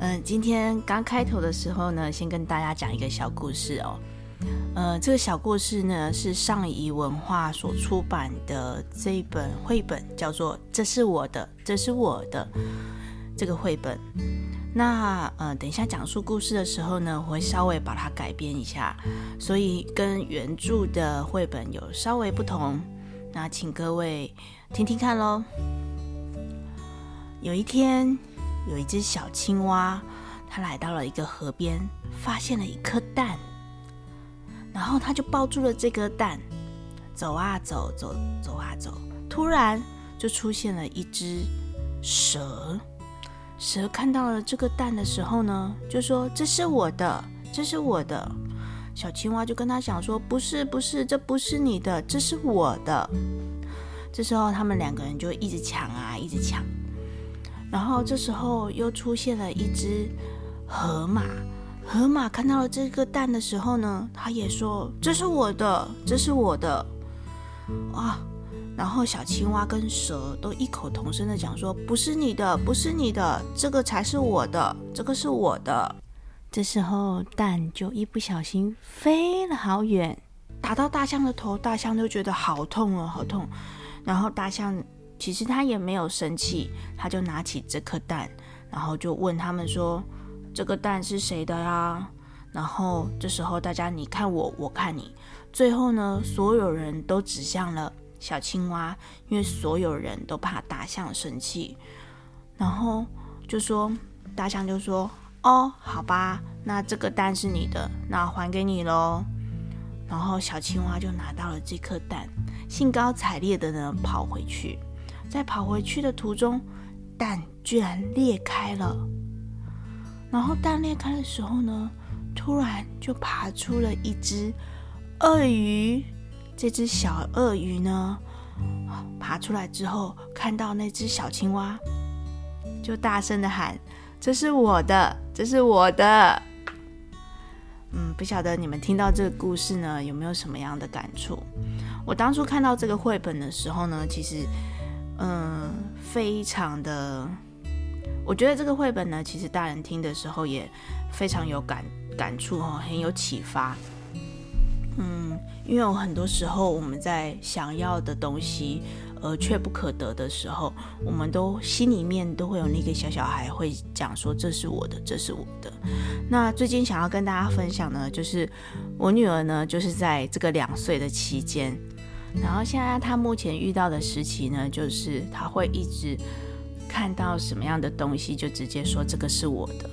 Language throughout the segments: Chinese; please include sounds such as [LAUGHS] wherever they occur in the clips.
嗯，今天刚开头的时候呢，先跟大家讲一个小故事哦。呃，这个小故事呢是上谊文化所出版的这本绘本，叫做《这是我的，这是我的》这个绘本。那呃，等一下讲述故事的时候呢，我会稍微把它改编一下，所以跟原著的绘本有稍微不同。那请各位听听看喽。有一天。有一只小青蛙，它来到了一个河边，发现了一颗蛋，然后它就抱住了这颗蛋，走啊走，走走啊走，突然就出现了一只蛇。蛇看到了这个蛋的时候呢，就说：“这是我的，这是我的。”小青蛙就跟他讲说：“不是，不是，这不是你的，这是我的。”这时候他们两个人就一直抢啊，一直抢。然后这时候又出现了一只河马，河马看到了这个蛋的时候呢，他也说：“这是我的，这是我的。”啊！然后小青蛙跟蛇都异口同声的讲说：“不是你的，不是你的，这个才是我的，这个是我的。”这时候蛋就一不小心飞了好远，打到大象的头，大象就觉得好痛哦，好痛。然后大象。其实他也没有生气，他就拿起这颗蛋，然后就问他们说：“这个蛋是谁的呀？”然后这时候大家你看我，我看你，最后呢，所有人都指向了小青蛙，因为所有人都怕大象生气，然后就说大象就说：“哦，好吧，那这个蛋是你的，那还给你喽。”然后小青蛙就拿到了这颗蛋，兴高采烈的呢跑回去。在跑回去的途中，蛋居然裂开了。然后蛋裂开的时候呢，突然就爬出了一只鳄鱼。这只小鳄鱼呢，爬出来之后，看到那只小青蛙，就大声的喊：“这是我的，这是我的。”嗯，不晓得你们听到这个故事呢，有没有什么样的感触？我当初看到这个绘本的时候呢，其实。嗯，非常的，我觉得这个绘本呢，其实大人听的时候也非常有感感触哦，很有启发。嗯，因为有很多时候我们在想要的东西而却不可得的时候，我们都心里面都会有那个小小孩会讲说：“这是我的，这是我的。”那最近想要跟大家分享呢，就是我女儿呢，就是在这个两岁的期间。然后现在他目前遇到的时期呢，就是他会一直看到什么样的东西，就直接说这个是我的。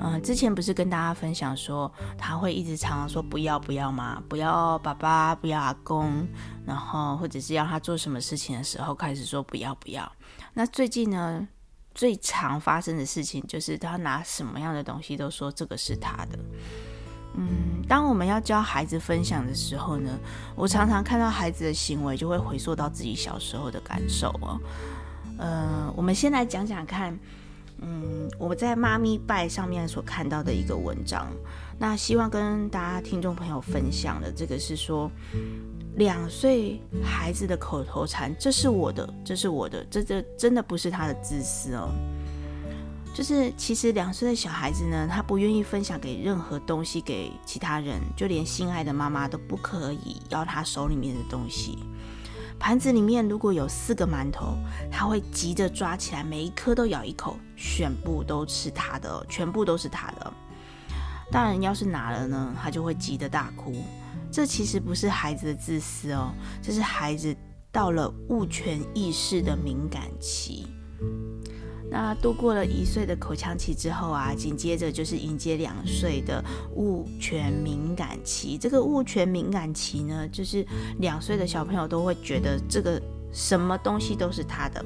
嗯，之前不是跟大家分享说，他会一直常常说不要不要吗？不要爸爸，不要阿公，然后或者是要他做什么事情的时候，开始说不要不要。那最近呢，最常发生的事情就是他拿什么样的东西都说这个是他的。嗯，当我们要教孩子分享的时候呢，我常常看到孩子的行为，就会回溯到自己小时候的感受哦。呃，我们先来讲讲看，嗯，我在妈咪拜上面所看到的一个文章，那希望跟大家听众朋友分享的这个是说，两岁孩子的口头禅，这是我的，这是我的，这这真的不是他的自私哦。就是其实两岁的小孩子呢，他不愿意分享给任何东西给其他人，就连心爱的妈妈都不可以要他手里面的东西。盘子里面如果有四个馒头，他会急着抓起来，每一颗都咬一口，全部都是他的，全部都是他的。大人要是拿了呢，他就会急得大哭。这其实不是孩子的自私哦，这是孩子到了物权意识的敏感期。那度过了一岁的口腔期之后啊，紧接着就是迎接两岁的物权敏感期。这个物权敏感期呢，就是两岁的小朋友都会觉得这个什么东西都是他的。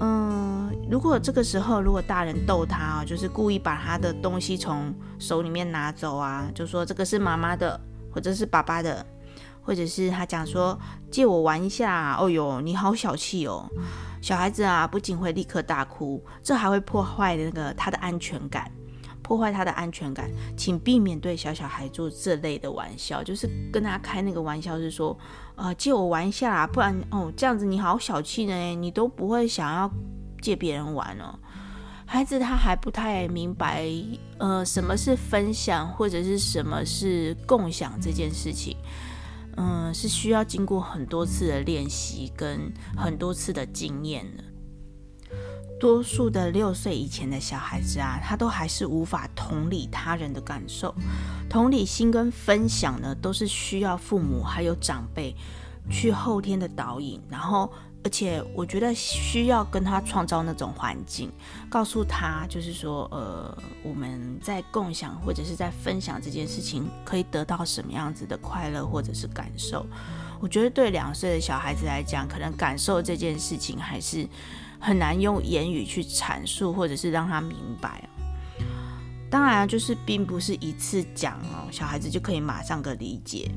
嗯，如果这个时候如果大人逗他啊，就是故意把他的东西从手里面拿走啊，就说这个是妈妈的，或者是爸爸的，或者是他讲说借我玩一下，哦哟，你好小气哦。小孩子啊，不仅会立刻大哭，这还会破坏那个他的安全感，破坏他的安全感。请避免对小小孩做这类的玩笑，就是跟他开那个玩笑，是说，呃，借我玩一下啦，不然哦，这样子你好小气呢，你都不会想要借别人玩哦。孩子他还不太明白，呃，什么是分享或者是什么是共享这件事情。嗯，是需要经过很多次的练习跟很多次的经验的。多数的六岁以前的小孩子啊，他都还是无法同理他人的感受，同理心跟分享呢，都是需要父母还有长辈去后天的导引，然后。而且我觉得需要跟他创造那种环境，告诉他就是说，呃，我们在共享或者是在分享这件事情，可以得到什么样子的快乐或者是感受。我觉得对两岁的小孩子来讲，可能感受这件事情还是很难用言语去阐述，或者是让他明白。当然，就是并不是一次讲哦，小孩子就可以马上个理解。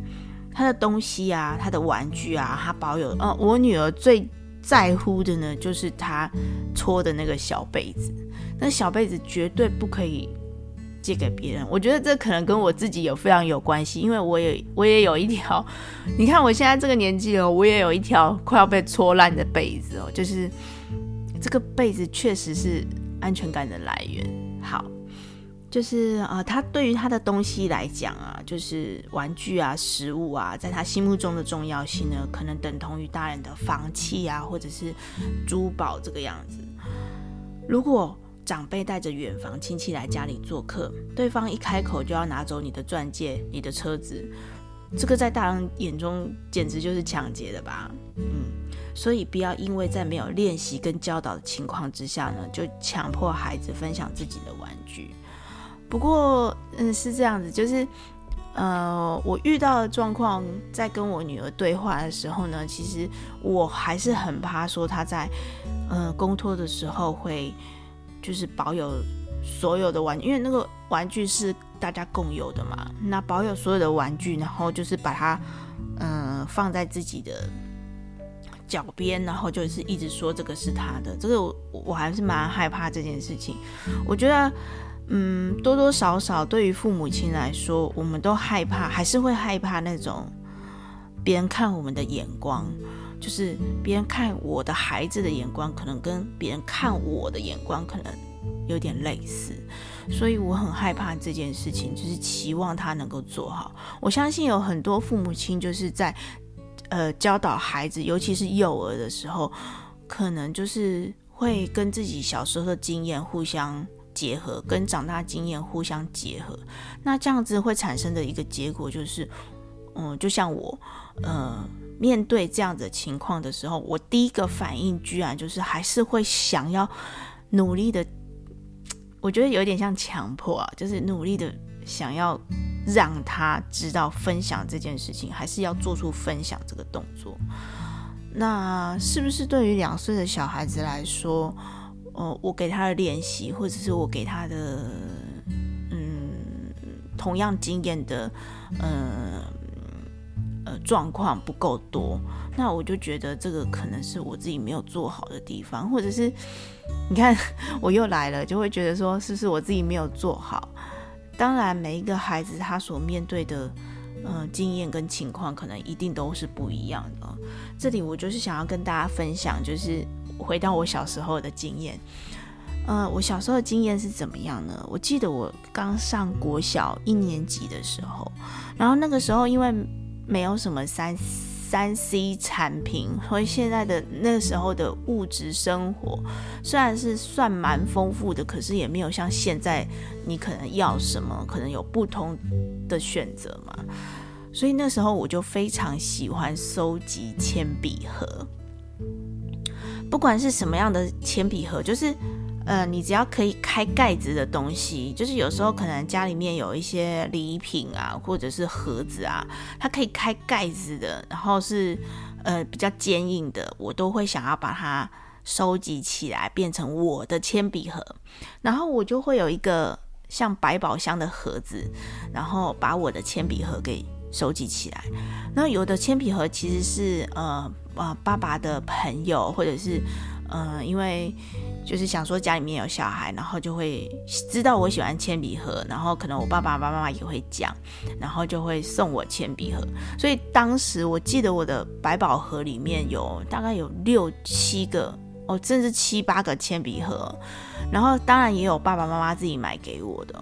他的东西啊，他的玩具啊，他保有。呃，我女儿最在乎的呢，就是他搓的那个小被子。那小被子绝对不可以借给别人。我觉得这可能跟我自己有非常有关系，因为我也我也有一条。[LAUGHS] 你看我现在这个年纪了，我也有一条快要被搓烂的被子哦。就是这个被子确实是安全感的来源。好。就是啊、他对于他的东西来讲啊，就是玩具啊、食物啊，在他心目中的重要性呢，可能等同于大人的房契啊，或者是珠宝这个样子。如果长辈带着远房亲戚来家里做客，对方一开口就要拿走你的钻戒、你的车子，这个在大人眼中简直就是抢劫的吧？嗯，所以不要因为在没有练习跟教导的情况之下呢，就强迫孩子分享自己的玩具。不过，嗯，是这样子，就是，呃，我遇到的状况，在跟我女儿对话的时候呢，其实我还是很怕说她在，呃，公托的时候会，就是保有所有的玩具，因为那个玩具是大家共有的嘛。那保有所有的玩具，然后就是把它，嗯、放在自己的脚边，然后就是一直说这个是他的，这个我我还是蛮害怕这件事情。我觉得。嗯，多多少少对于父母亲来说，我们都害怕，还是会害怕那种别人看我们的眼光，就是别人看我的孩子的眼光，可能跟别人看我的眼光可能有点类似，所以我很害怕这件事情，就是期望他能够做好。我相信有很多父母亲就是在呃教导孩子，尤其是幼儿的时候，可能就是会跟自己小时候的经验互相。结合跟长大经验互相结合，那这样子会产生的一个结果就是，嗯，就像我，呃，面对这样子的情况的时候，我第一个反应居然就是还是会想要努力的，我觉得有点像强迫啊，就是努力的想要让他知道分享这件事情，还是要做出分享这个动作。那是不是对于两岁的小孩子来说？哦，我给他的练习，或者是我给他的，嗯，同样经验的，呃，呃，状况不够多，那我就觉得这个可能是我自己没有做好的地方，或者是你看我又来了，就会觉得说是不是我自己没有做好？当然，每一个孩子他所面对的，呃，经验跟情况可能一定都是不一样的。这里我就是想要跟大家分享，就是。回到我小时候的经验，呃，我小时候的经验是怎么样呢？我记得我刚上国小一年级的时候，然后那个时候因为没有什么三三 C 产品，所以现在的那时候的物质生活虽然是算蛮丰富的，可是也没有像现在你可能要什么，可能有不同的选择嘛。所以那时候我就非常喜欢收集铅笔盒。不管是什么样的铅笔盒，就是，呃，你只要可以开盖子的东西，就是有时候可能家里面有一些礼品啊，或者是盒子啊，它可以开盖子的，然后是，呃，比较坚硬的，我都会想要把它收集起来，变成我的铅笔盒，然后我就会有一个像百宝箱的盒子，然后把我的铅笔盒给收集起来。那有的铅笔盒其实是呃呃爸爸的朋友，或者是嗯、因为就是想说家里面有小孩，然后就会知道我喜欢铅笔盒，然后可能我爸爸妈妈也会讲，然后就会送我铅笔盒。所以当时我记得我的百宝盒里面有大概有六七个。哦，甚至七八个铅笔盒，然后当然也有爸爸妈妈自己买给我的。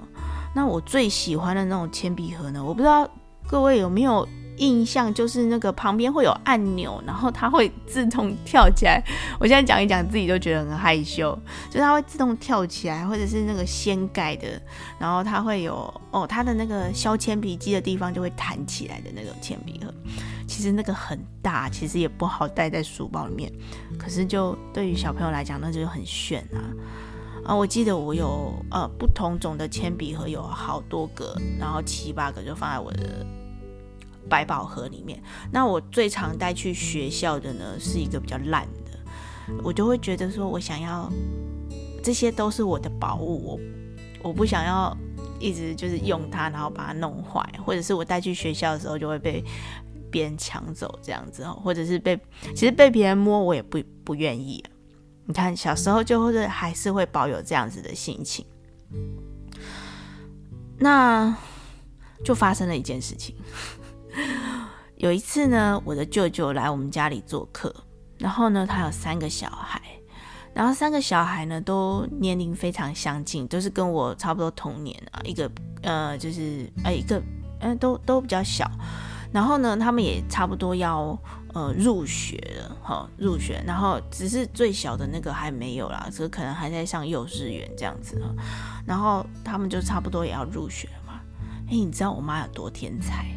那我最喜欢的那种铅笔盒呢，我不知道各位有没有印象，就是那个旁边会有按钮，然后它会自动跳起来。我现在讲一讲，自己都觉得很害羞，就是它会自动跳起来，或者是那个掀盖的，然后它会有哦，它的那个削铅笔机的地方就会弹起来的那种铅笔盒。其实那个很大，其实也不好带在书包里面。可是就对于小朋友来讲，那就很炫啊！啊，我记得我有呃不同种的铅笔盒，有好多个，然后七八个就放在我的百宝盒里面。那我最常带去学校的呢，是一个比较烂的，我就会觉得说我想要这些都是我的宝物，我我不想要一直就是用它，然后把它弄坏，或者是我带去学校的时候就会被。别人抢走这样子哦，或者是被其实被别人摸，我也不不愿意。你看小时候就或者还是会保有这样子的心情。那就发生了一件事情。有一次呢，我的舅舅来我们家里做客，然后呢，他有三个小孩，然后三个小孩呢都年龄非常相近，都是跟我差不多同年啊。一个呃，就是哎，一个嗯、都都比较小。然后呢，他们也差不多要呃入学了，哈，入学。然后只是最小的那个还没有啦，这可能还在上幼稚园这样子哈。然后他们就差不多也要入学了嘛。哎，你知道我妈有多天才？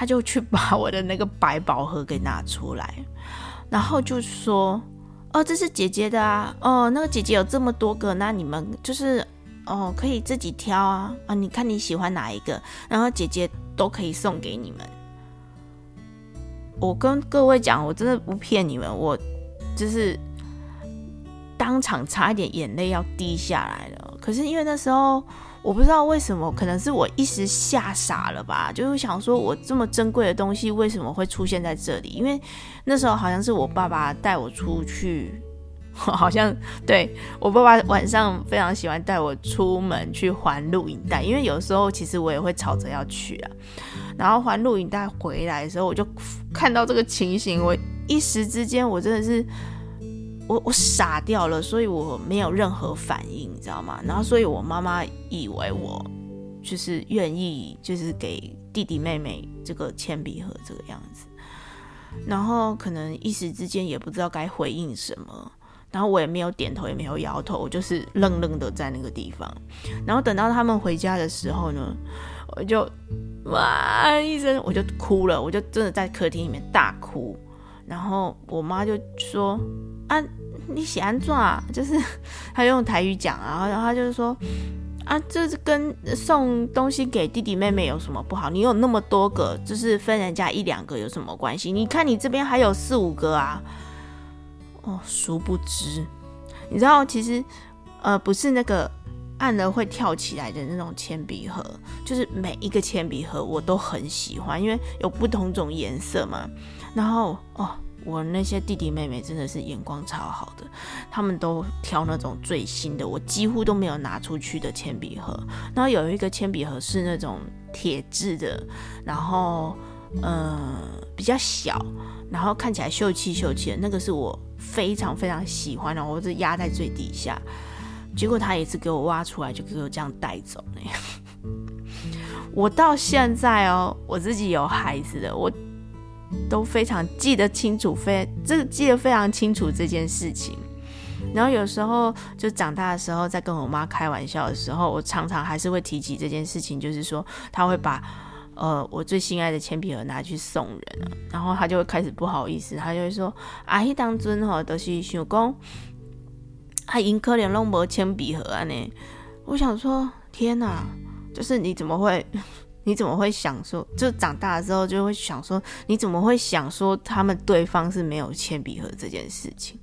他就去把我的那个百宝盒给拿出来，然后就说：“哦，这是姐姐的啊，哦，那个姐姐有这么多个，那你们就是哦可以自己挑啊，啊，你看你喜欢哪一个，然后姐姐都可以送给你们。”我跟各位讲，我真的不骗你们，我就是当场差一点眼泪要滴下来了。可是因为那时候我不知道为什么，可能是我一时吓傻了吧，就是想说我这么珍贵的东西为什么会出现在这里？因为那时候好像是我爸爸带我出去。[LAUGHS] 好像对，我爸爸晚上非常喜欢带我出门去还录影带，因为有时候其实我也会吵着要去啊。然后还录影带回来的时候，我就看到这个情形，我一时之间我真的是我我傻掉了，所以我没有任何反应，你知道吗？然后所以我妈妈以为我就是愿意就是给弟弟妹妹这个铅笔盒这个样子，然后可能一时之间也不知道该回应什么。然后我也没有点头，也没有摇头，我就是愣愣的在那个地方。然后等到他们回家的时候呢，我就哇一声，我就哭了，我就真的在客厅里面大哭。然后我妈就说：“啊，你喜欢做啊？”就是 [LAUGHS] 他用台语讲啊，然后他就是说：“啊，这是跟送东西给弟弟妹妹有什么不好？你有那么多个，就是分人家一两个有什么关系？你看你这边还有四五个啊。”哦，殊不知，你知道，其实，呃，不是那个按了会跳起来的那种铅笔盒，就是每一个铅笔盒我都很喜欢，因为有不同种颜色嘛。然后，哦，我那些弟弟妹妹真的是眼光超好的，他们都挑那种最新的，我几乎都没有拿出去的铅笔盒。然后有一个铅笔盒是那种铁质的，然后，嗯、呃，比较小，然后看起来秀气秀气的，那个是我。非常非常喜欢的，我是压在最底下，结果他也是给我挖出来，就给我这样带走那样。[LAUGHS] 我到现在哦，我自己有孩子的，我都非常记得清楚，非这记得非常清楚这件事情。然后有时候就长大的时候，在跟我妈开玩笑的时候，我常常还是会提起这件事情，就是说他会把。呃，我最心爱的铅笔盒拿去送人了，然后他就会开始不好意思，他就会说：“阿姨当尊吼都是想讲，他因可怜弄没铅笔盒啊呢。”我想说，天哪，就是你怎么会，你怎么会想说，就长大之后就会想说，你怎么会想说他们对方是没有铅笔盒这件事情？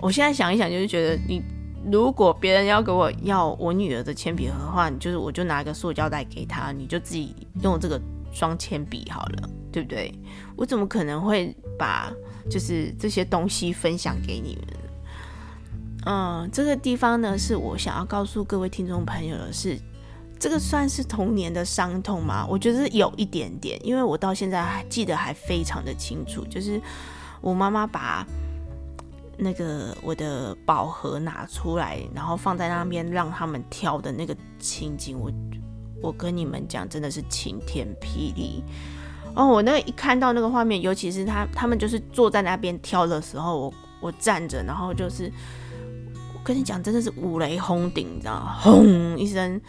我现在想一想，就是觉得你如果别人要给我要我女儿的铅笔盒的话，你就是我就拿一个塑胶袋给她，你就自己用这个双铅笔好了，对不对？我怎么可能会把就是这些东西分享给你们？嗯，这个地方呢，是我想要告诉各位听众朋友的是，这个算是童年的伤痛吗？我觉得有一点点，因为我到现在还记得还非常的清楚，就是我妈妈把那个我的宝盒拿出来，然后放在那边让他们挑的那个情景，我我跟你们讲，真的是晴天霹雳哦！我那一看到那个画面，尤其是他他们就是坐在那边挑的时候，我我站着，然后就是我跟你讲，真的是五雷轰顶，你知道吗？轰一声。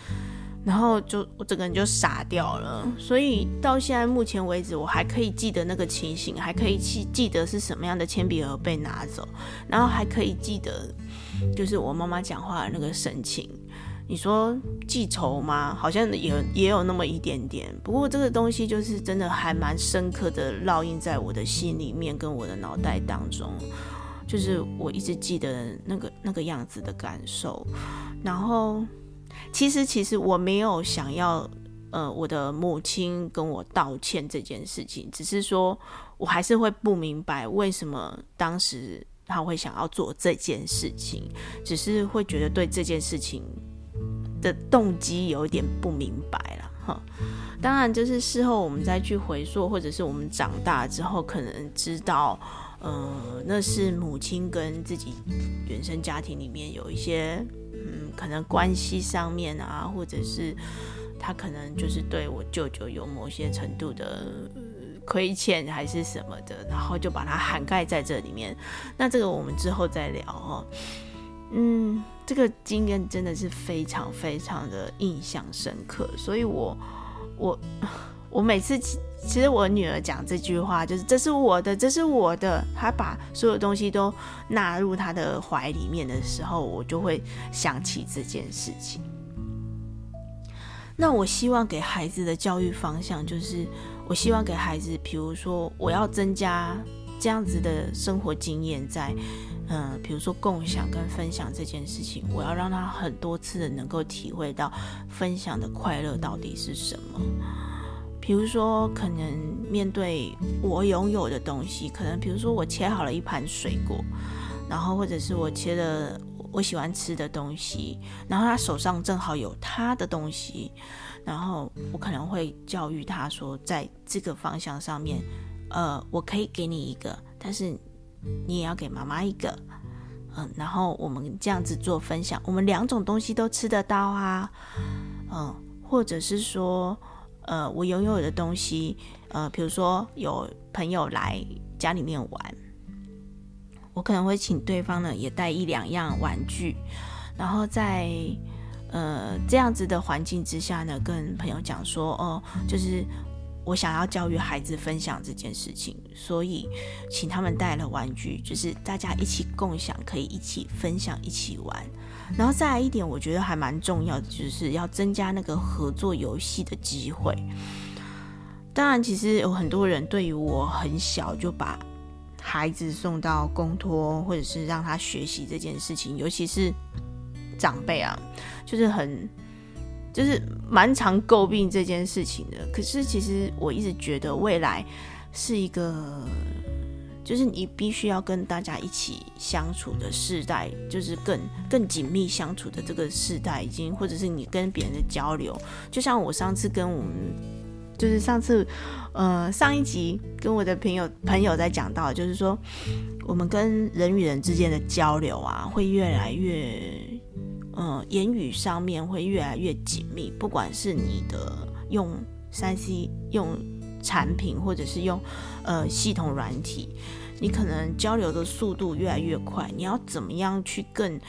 然后就我整个人就傻掉了，所以到现在目前为止，我还可以记得那个情形，还可以记记得是什么样的铅笔盒被拿走，然后还可以记得就是我妈妈讲话的那个神情。你说记仇吗？好像也也有那么一点点。不过这个东西就是真的还蛮深刻的烙印在我的心里面跟我的脑袋当中，就是我一直记得那个那个样子的感受，然后。其实，其实我没有想要，呃，我的母亲跟我道歉这件事情，只是说我还是会不明白为什么当时他会想要做这件事情，只是会觉得对这件事情的动机有点不明白了，哈。当然，就是事后我们再去回溯，或者是我们长大之后，可能知道，呃，那是母亲跟自己原生家庭里面有一些。可能关系上面啊，或者是他可能就是对我舅舅有某些程度的亏欠，还是什么的，然后就把它涵盖在这里面。那这个我们之后再聊哦。嗯，这个经验真的是非常非常的印象深刻，所以我我我每次。其实我女儿讲这句话，就是这是我的，这是我的。她把所有东西都纳入她的怀里面的时候，我就会想起这件事情。那我希望给孩子的教育方向，就是我希望给孩子，比如说我要增加这样子的生活经验，在嗯，比如说共享跟分享这件事情，我要让他很多次的能够体会到分享的快乐到底是什么。比如说，可能面对我拥有的东西，可能比如说我切好了一盘水果，然后或者是我切了我喜欢吃的东西，然后他手上正好有他的东西，然后我可能会教育他说，在这个方向上面，呃，我可以给你一个，但是你也要给妈妈一个，嗯，然后我们这样子做分享，我们两种东西都吃得到啊，嗯，或者是说。呃，我拥有的东西，呃，比如说有朋友来家里面玩，我可能会请对方呢也带一两样玩具，然后在呃这样子的环境之下呢，跟朋友讲说，哦，就是我想要教育孩子分享这件事情，所以请他们带了玩具，就是大家一起共享，可以一起分享，一起玩。然后再来一点，我觉得还蛮重要的，就是要增加那个合作游戏的机会。当然，其实有很多人对于我很小就把孩子送到公托，或者是让他学习这件事情，尤其是长辈啊，就是很就是蛮常诟病这件事情的。可是，其实我一直觉得未来是一个。就是你必须要跟大家一起相处的世代，就是更更紧密相处的这个世代，已经或者是你跟别人的交流，就像我上次跟我们，就是上次，呃，上一集跟我的朋友朋友在讲到，就是说我们跟人与人之间的交流啊，会越来越，呃，言语上面会越来越紧密，不管是你的用 3C 用。产品或者是用呃系统软体，你可能交流的速度越来越快。你要怎么样去更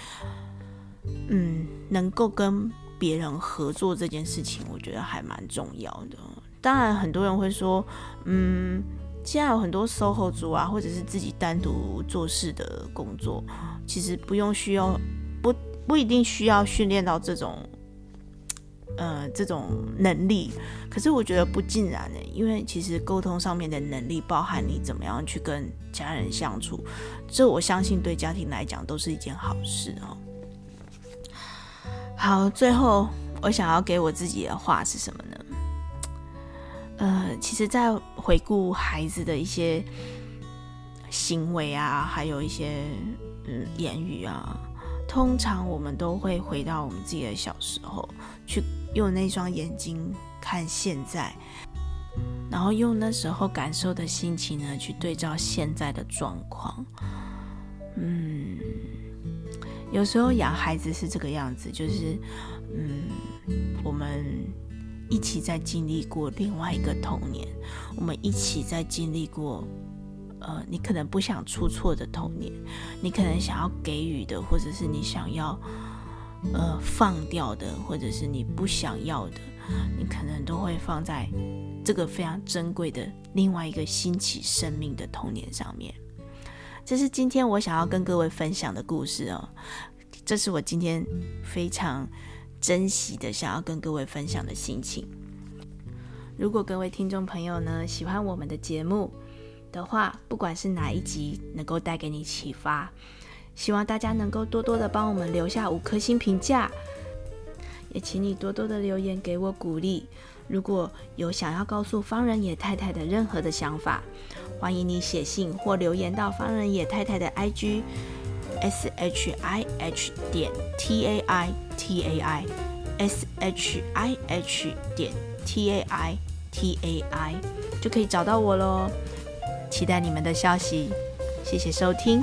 嗯能够跟别人合作这件事情，我觉得还蛮重要的。当然，很多人会说，嗯，现在有很多 SOHO 族啊，或者是自己单独做事的工作，其实不用需要不不一定需要训练到这种呃这种能力。可是我觉得不尽然的，因为其实沟通上面的能力包含你怎么样去跟家人相处，这我相信对家庭来讲都是一件好事哦。好，最后我想要给我自己的话是什么呢？呃，其实，在回顾孩子的一些行为啊，还有一些嗯言语啊，通常我们都会回到我们自己的小时候，去用那双眼睛看现在，然后用那时候感受的心情呢，去对照现在的状况。嗯，有时候养孩子是这个样子，就是嗯，我们。一起在经历过另外一个童年，我们一起在经历过，呃，你可能不想出错的童年，你可能想要给予的，或者是你想要，呃，放掉的，或者是你不想要的，你可能都会放在这个非常珍贵的另外一个兴起生命的童年上面。这是今天我想要跟各位分享的故事哦，这是我今天非常。珍惜的想要跟各位分享的心情。如果各位听众朋友呢，喜欢我们的节目的话，不管是哪一集能够带给你启发，希望大家能够多多的帮我们留下五颗星评价，也请你多多的留言给我鼓励。如果有想要告诉方人野太太的任何的想法，欢迎你写信或留言到方人野太太的 IG。s h i h 点 t a i t a i s h i h 点 t a i t a i 就可以找到我喽，期待你们的消息，谢谢收听。